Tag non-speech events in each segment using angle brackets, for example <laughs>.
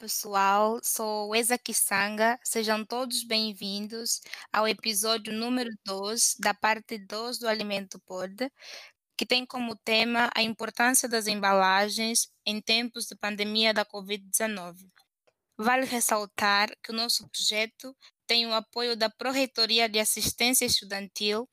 pessoal, sou Eza Kisanga, sejam todos bem-vindos ao episódio número 2 da parte 2 do Alimento Pod, que tem como tema a importância das embalagens em tempos de pandemia da Covid-19. Vale ressaltar que o nosso projeto tem o apoio da Pró-Reitoria de Assistência Estudantil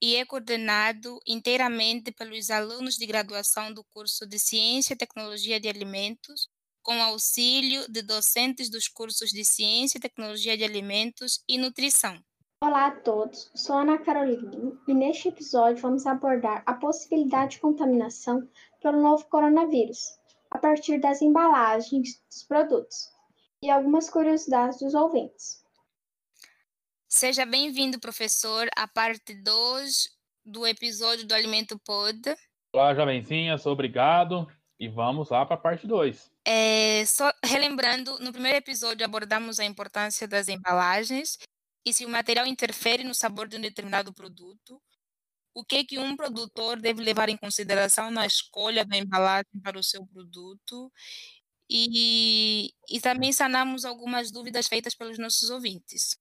e é coordenado inteiramente pelos alunos de graduação do curso de Ciência e Tecnologia de Alimentos com auxílio de docentes dos cursos de Ciência, Tecnologia de Alimentos e Nutrição. Olá a todos, sou Ana Carolina e neste episódio vamos abordar a possibilidade de contaminação pelo novo coronavírus, a partir das embalagens dos produtos e algumas curiosidades dos ouvintes. Seja bem-vindo, professor, à parte 2 do episódio do Alimento Pod. Olá, jovenzinhas, obrigado. E vamos lá para a parte 2. É, só relembrando, no primeiro episódio abordamos a importância das embalagens e se o material interfere no sabor de um determinado produto, o que que um produtor deve levar em consideração na escolha da embalagem para o seu produto e, e também sanamos algumas dúvidas feitas pelos nossos ouvintes.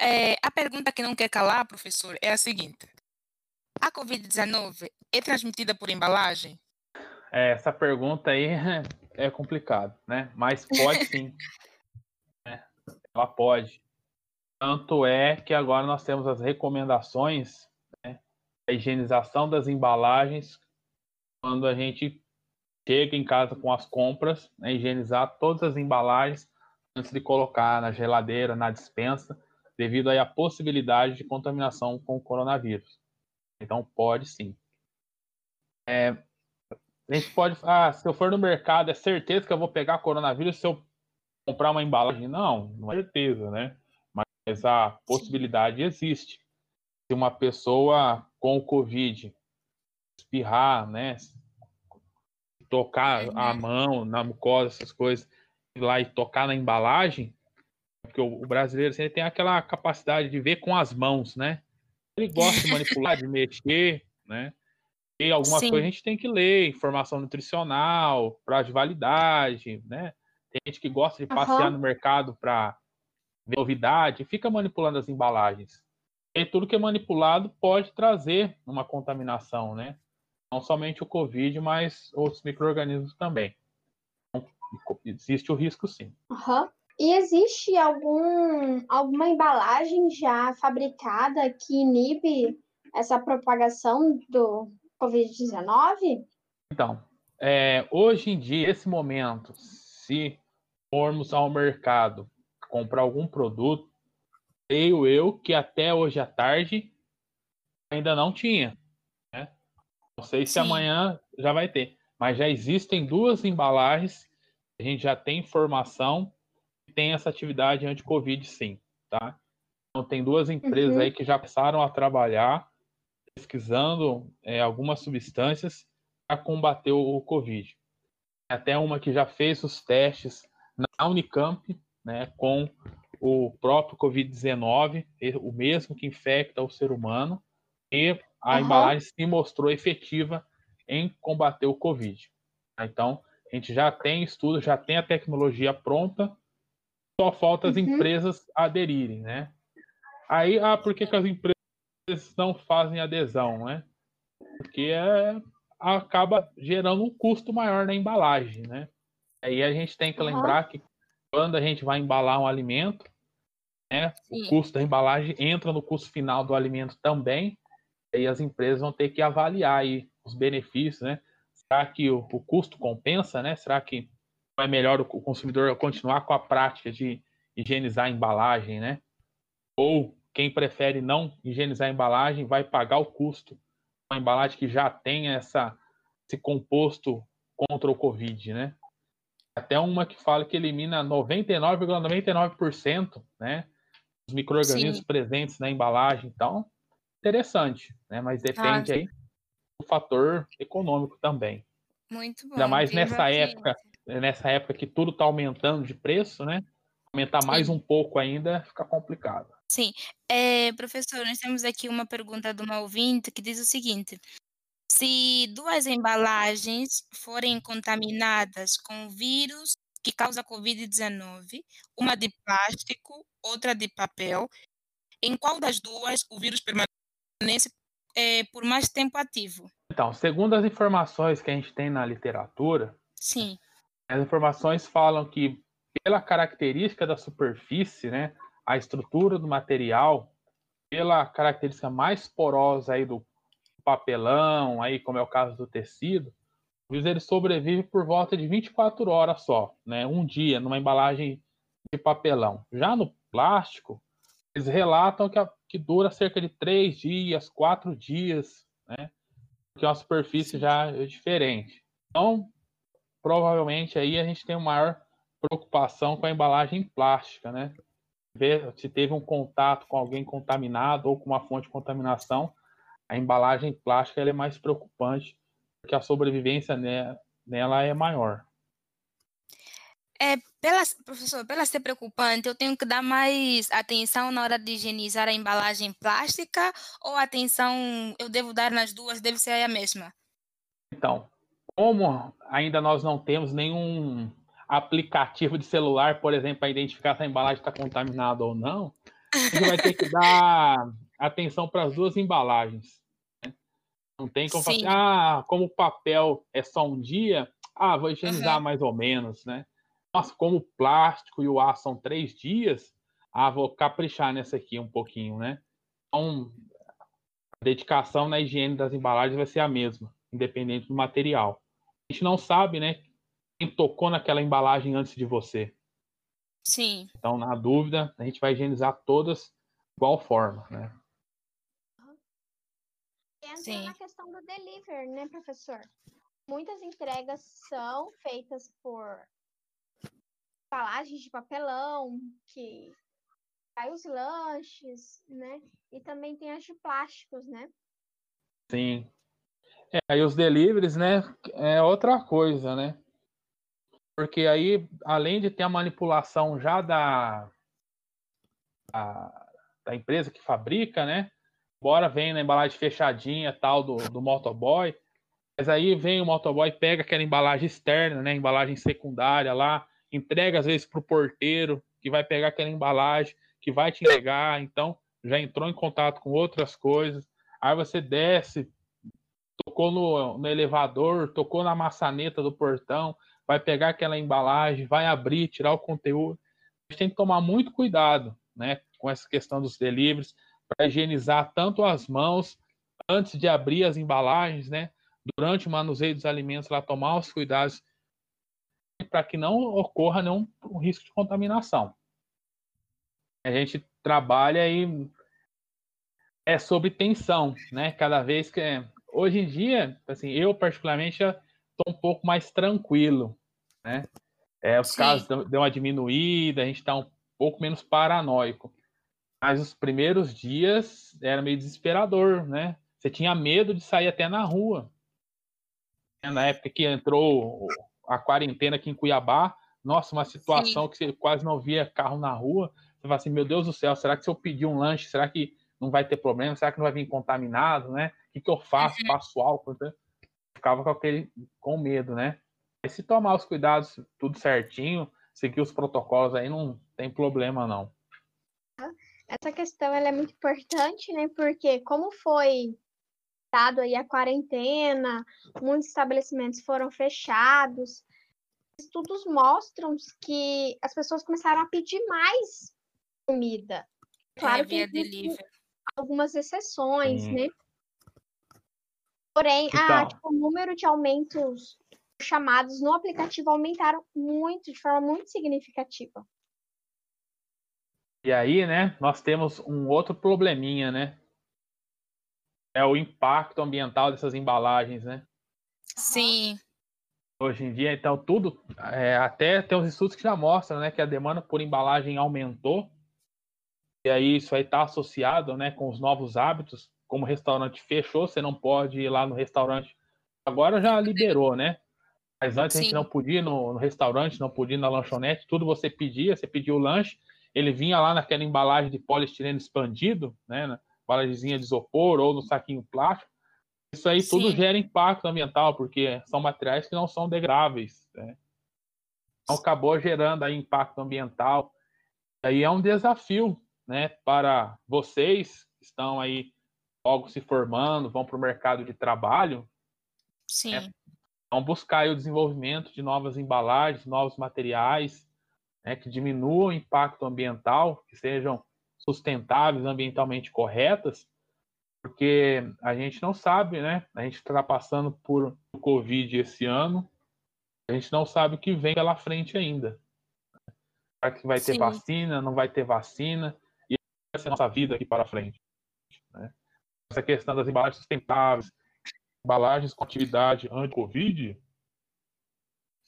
É, a pergunta que não quer calar, professor, é a seguinte: a Covid-19 é transmitida por embalagem? É, essa pergunta aí <laughs> é complicado, né? Mas pode sim. né? <laughs> Ela pode. Tanto é que agora nós temos as recomendações, né? A higienização das embalagens quando a gente chega em casa com as compras, né? higienizar todas as embalagens antes de colocar na geladeira, na dispensa, devido aí à possibilidade de contaminação com o coronavírus. Então pode sim. É, a gente pode, ah, se eu for no mercado, é certeza que eu vou pegar coronavírus se eu comprar uma embalagem? Não, não é certeza, né? Mas a possibilidade existe. Se uma pessoa com o Covid espirrar, né? Tocar a uhum. mão na mucosa, essas coisas, ir lá e tocar na embalagem, porque o, brasileiro sempre tem aquela capacidade de ver com as mãos, né? Ele gosta de manipular, de mexer, né? E algumas Sim. coisas a gente tem que ler, informação nutricional, prazo de validade, né? Tem gente que gosta de passear uhum. no mercado para ver novidade, fica manipulando as embalagens. E tudo que é manipulado pode trazer uma contaminação, né? Não somente o Covid, mas outros micro-organismos também. Então, existe o risco sim. Uhum. E existe algum, alguma embalagem já fabricada que inibe essa propagação do, Covid-19? Então, é, hoje em dia, esse momento, se formos ao mercado comprar algum produto, creio eu que até hoje à tarde ainda não tinha. Né? Não sei se Sim. amanhã já vai ter, mas já existem duas embalagens, a gente já tem informação que tem essa atividade anti-Covid sim, tá? Então tem duas empresas uhum. aí que já passaram a trabalhar pesquisando é, algumas substâncias para combater o Covid. Até uma que já fez os testes na Unicamp, né, com o próprio Covid-19, o mesmo que infecta o ser humano, e a uhum. embalagem se mostrou efetiva em combater o Covid. Então, a gente já tem estudo, já tem a tecnologia pronta, só falta as uhum. empresas aderirem, né? Aí, ah, por que, que as empresas não fazem adesão, né? Porque é, acaba gerando um custo maior na embalagem, né? Aí a gente tem que uhum. lembrar que quando a gente vai embalar um alimento, né, o custo da embalagem entra no custo final do alimento também, e as empresas vão ter que avaliar aí os benefícios, né? Será que o, o custo compensa, né? Será que é melhor o consumidor continuar com a prática de higienizar a embalagem, né? Ou quem prefere não higienizar a embalagem vai pagar o custo uma embalagem que já tem essa, esse composto contra o Covid, né? Até uma que fala que elimina 99,99%, ,99%, né? Os micro-organismos presentes na embalagem. Então, interessante, né? Mas depende ah, aí do fator econômico também. Muito bom. Ainda mais nessa época, nessa época que tudo está aumentando de preço, né? Aumentar mais um pouco ainda fica complicado. Sim. Eh, professor, nós temos aqui uma pergunta de uma ouvinte que diz o seguinte: se duas embalagens forem contaminadas com vírus que causa Covid-19, uma de plástico, outra de papel. Em qual das duas o vírus permanece é, por mais tempo ativo? Então, segundo as informações que a gente tem na literatura, Sim. as informações falam que pela característica da superfície, né, a estrutura do material, pela característica mais porosa aí do papelão, aí como é o caso do tecido, o vírus ele sobrevive por volta de 24 horas só, né? Um dia numa embalagem de papelão. Já no plástico, eles relatam que, a, que dura cerca de três dias, quatro dias, né? Porque a superfície já é diferente. Então, provavelmente aí a gente tem uma maior preocupação com a embalagem plástica, né? Ver se teve um contato com alguém contaminado ou com uma fonte de contaminação, a embalagem plástica é mais preocupante porque a sobrevivência nela é maior. É, pela, professor, pela ser preocupante, eu tenho que dar mais atenção na hora de higienizar a embalagem plástica ou atenção eu devo dar nas duas, deve ser a mesma? Então, como ainda nós não temos nenhum aplicativo de celular, por exemplo, para identificar se a embalagem está contaminada ou não, a gente vai ter que dar atenção para as duas embalagens. Não tem como falar assim, ah, como o papel é só um dia, ah, vou higienizar uhum. mais ou menos, né? Nossa, como o plástico e o ar são três dias, ah, vou caprichar nessa aqui um pouquinho, né? Então, a dedicação na higiene das embalagens vai ser a mesma, independente do material. A gente não sabe, né, tocou naquela embalagem antes de você. Sim. Então, na dúvida, a gente vai higienizar todas de igual forma, né? entra Sim. na questão do delivery, né, professor? Muitas entregas são feitas por embalagens de papelão, que sai os lanches, né? E também tem as de plásticos, né? Sim. É, e os deliveries, né, é outra coisa, né? Porque aí, além de ter a manipulação já da, da, da empresa que fabrica, né? Bora vem na embalagem fechadinha tal do, do motoboy. Mas aí vem o motoboy, pega aquela embalagem externa, né? Embalagem secundária lá, entrega às vezes para o porteiro, que vai pegar aquela embalagem, que vai te entregar. Então, já entrou em contato com outras coisas. Aí você desce, tocou no, no elevador, tocou na maçaneta do portão, vai pegar aquela embalagem, vai abrir, tirar o conteúdo. A gente tem que tomar muito cuidado, né? Com essa questão dos deliveries para higienizar tanto as mãos antes de abrir as embalagens, né? Durante o manuseio dos alimentos, lá tomar os cuidados para que não ocorra nenhum risco de contaminação. A gente trabalha aí é sobre tensão, né? Cada vez que hoje em dia, assim, eu particularmente estou um pouco mais tranquilo, né? É, os Sim. casos deu uma diminuída, a gente está um pouco menos paranoico. Mas os primeiros dias era meio desesperador, né? Você tinha medo de sair até na rua. Na época que entrou a quarentena aqui em Cuiabá, nossa, uma situação Sim. que você quase não via carro na rua. Você fala assim, meu Deus do céu, será que se eu pedir um lanche, será que não vai ter problema? Será que não vai vir contaminado, né? O que, que eu faço? Uhum. Passo álcool? Né? Ficava com aquele com medo, né? E se tomar os cuidados tudo certinho, seguir os protocolos aí, não tem problema não essa questão ela é muito importante, né? Porque como foi dado aí a quarentena, muitos estabelecimentos foram fechados. Estudos mostram que as pessoas começaram a pedir mais comida. Claro é, que delivery. algumas exceções, né? Porém, então. a, tipo, o número de aumentos chamados no aplicativo aumentaram muito, de forma muito significativa. E aí, né, nós temos um outro probleminha, né? É o impacto ambiental dessas embalagens, né? Sim. Hoje em dia, então, tudo, é, até tem uns estudos que já mostram, né, que a demanda por embalagem aumentou. E aí isso aí está associado, né, com os novos hábitos. Como o restaurante fechou, você não pode ir lá no restaurante. Agora já liberou, né? Mas antes Sim. a gente não podia ir no, no restaurante, não podia ir na lanchonete, tudo você pedia, você pedia o lanche, ele vinha lá naquela embalagem de poliestireno expandido, né, na embalagemzinha de isopor ou no saquinho plástico. Isso aí Sim. tudo gera impacto ambiental, porque são materiais que não são degradáveis. Né? Então, acabou gerando aí impacto ambiental. Aí é um desafio né, para vocês que estão aí logo se formando, vão para o mercado de trabalho. Sim. Né, vão buscar o desenvolvimento de novas embalagens, novos materiais, né, que diminuam o impacto ambiental, que sejam sustentáveis, ambientalmente corretas, porque a gente não sabe, né? A gente está passando por o Covid esse ano, a gente não sabe o que vem pela frente ainda. Será que vai ter Sim. vacina, não vai ter vacina? E vai ser a nossa vida aqui para frente. Né? Essa questão das embalagens sustentáveis, embalagens com atividade anti-Covid,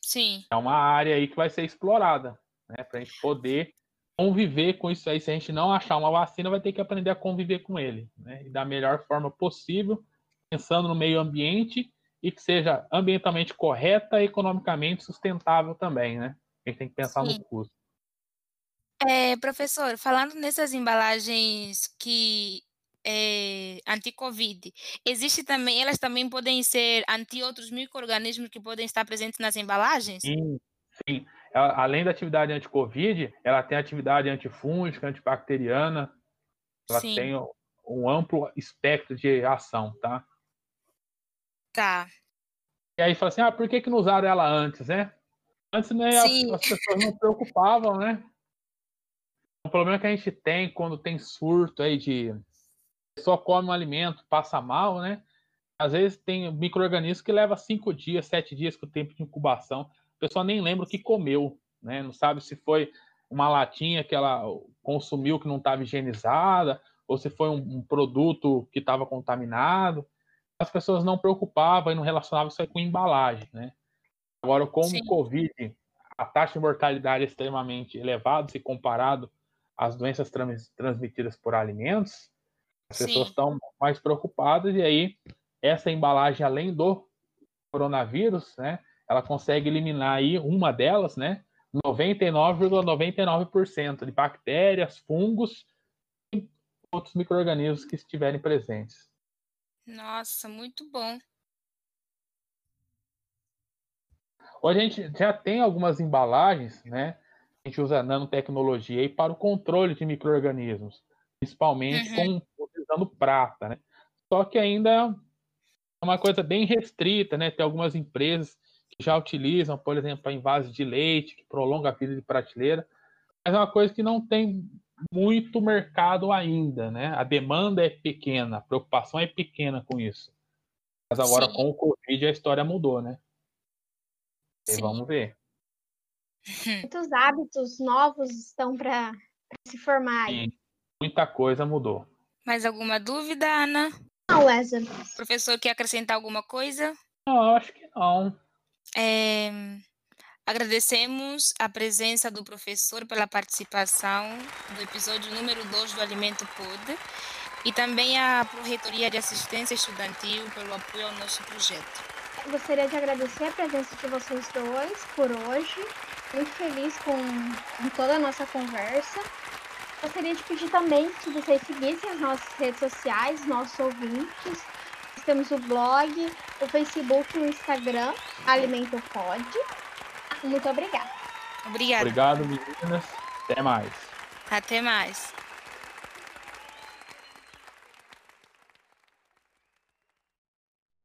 Sim. é uma área aí que vai ser explorada, né? Para a gente poder conviver com isso aí. Se a gente não achar uma vacina, vai ter que aprender a conviver com ele, né? E da melhor forma possível, pensando no meio ambiente e que seja ambientalmente correta e economicamente sustentável também, né? A gente tem que pensar Sim. no custo. É, professor, falando nessas embalagens que é, anti-Covid, existe também, elas também podem ser anti outros micro-organismos que podem estar presentes nas embalagens? Sim, sim. Ela, além da atividade anti-Covid, ela tem atividade antifúngica, antibacteriana, ela sim. tem um, um amplo espectro de ação, tá? Tá. E aí fala assim, ah, por que, que não usaram ela antes, né? Antes né, as, as, pessoas não preocupavam, né? O problema que a gente tem quando tem surto aí de só come um alimento, passa mal, né? Às vezes tem microorganismo que leva cinco dias, sete dias com o tempo de incubação. A pessoa nem lembra o que comeu, né? Não sabe se foi uma latinha que ela consumiu que não estava higienizada, ou se foi um, um produto que estava contaminado as pessoas não preocupavam e não relacionavam isso com embalagem, né? Agora, com o Covid, a taxa de mortalidade é extremamente elevada se comparado às doenças trans transmitidas por alimentos, as Sim. pessoas estão mais preocupadas e aí essa embalagem, além do coronavírus, né, ela consegue eliminar aí uma delas, né, 99,99% ,99 de bactérias, fungos e outros micro-organismos que estiverem presentes. Nossa, muito bom. Hoje a gente já tem algumas embalagens, né? A gente usa nanotecnologia aí para o controle de micro-organismos, principalmente uhum. com, utilizando prata, né? Só que ainda é uma coisa bem restrita, né? Tem algumas empresas que já utilizam, por exemplo, a invase de leite, que prolonga a vida de prateleira, mas é uma coisa que não tem muito mercado ainda, né? A demanda é pequena, a preocupação é pequena com isso. Mas agora Sim. com o Covid a história mudou, né? E vamos ver. Muitos hábitos novos estão para se formar aí. Sim, muita coisa mudou. Mais alguma dúvida, Ana? Não, Wesley. O professor quer acrescentar alguma coisa? Não, acho que não. É... Agradecemos a presença do professor pela participação do episódio número 2 do Alimento Pod e também a Proreitoria de Assistência Estudantil pelo apoio ao nosso projeto. Gostaria de agradecer a presença de vocês dois por hoje. Muito feliz com, com toda a nossa conversa. Gostaria de pedir também que vocês seguissem as nossas redes sociais, nossos ouvintes. Nós temos o blog, o Facebook e o Instagram, Alimento Pod. Muito obrigada. Obrigada. Obrigado, meninas. Até mais. Até mais.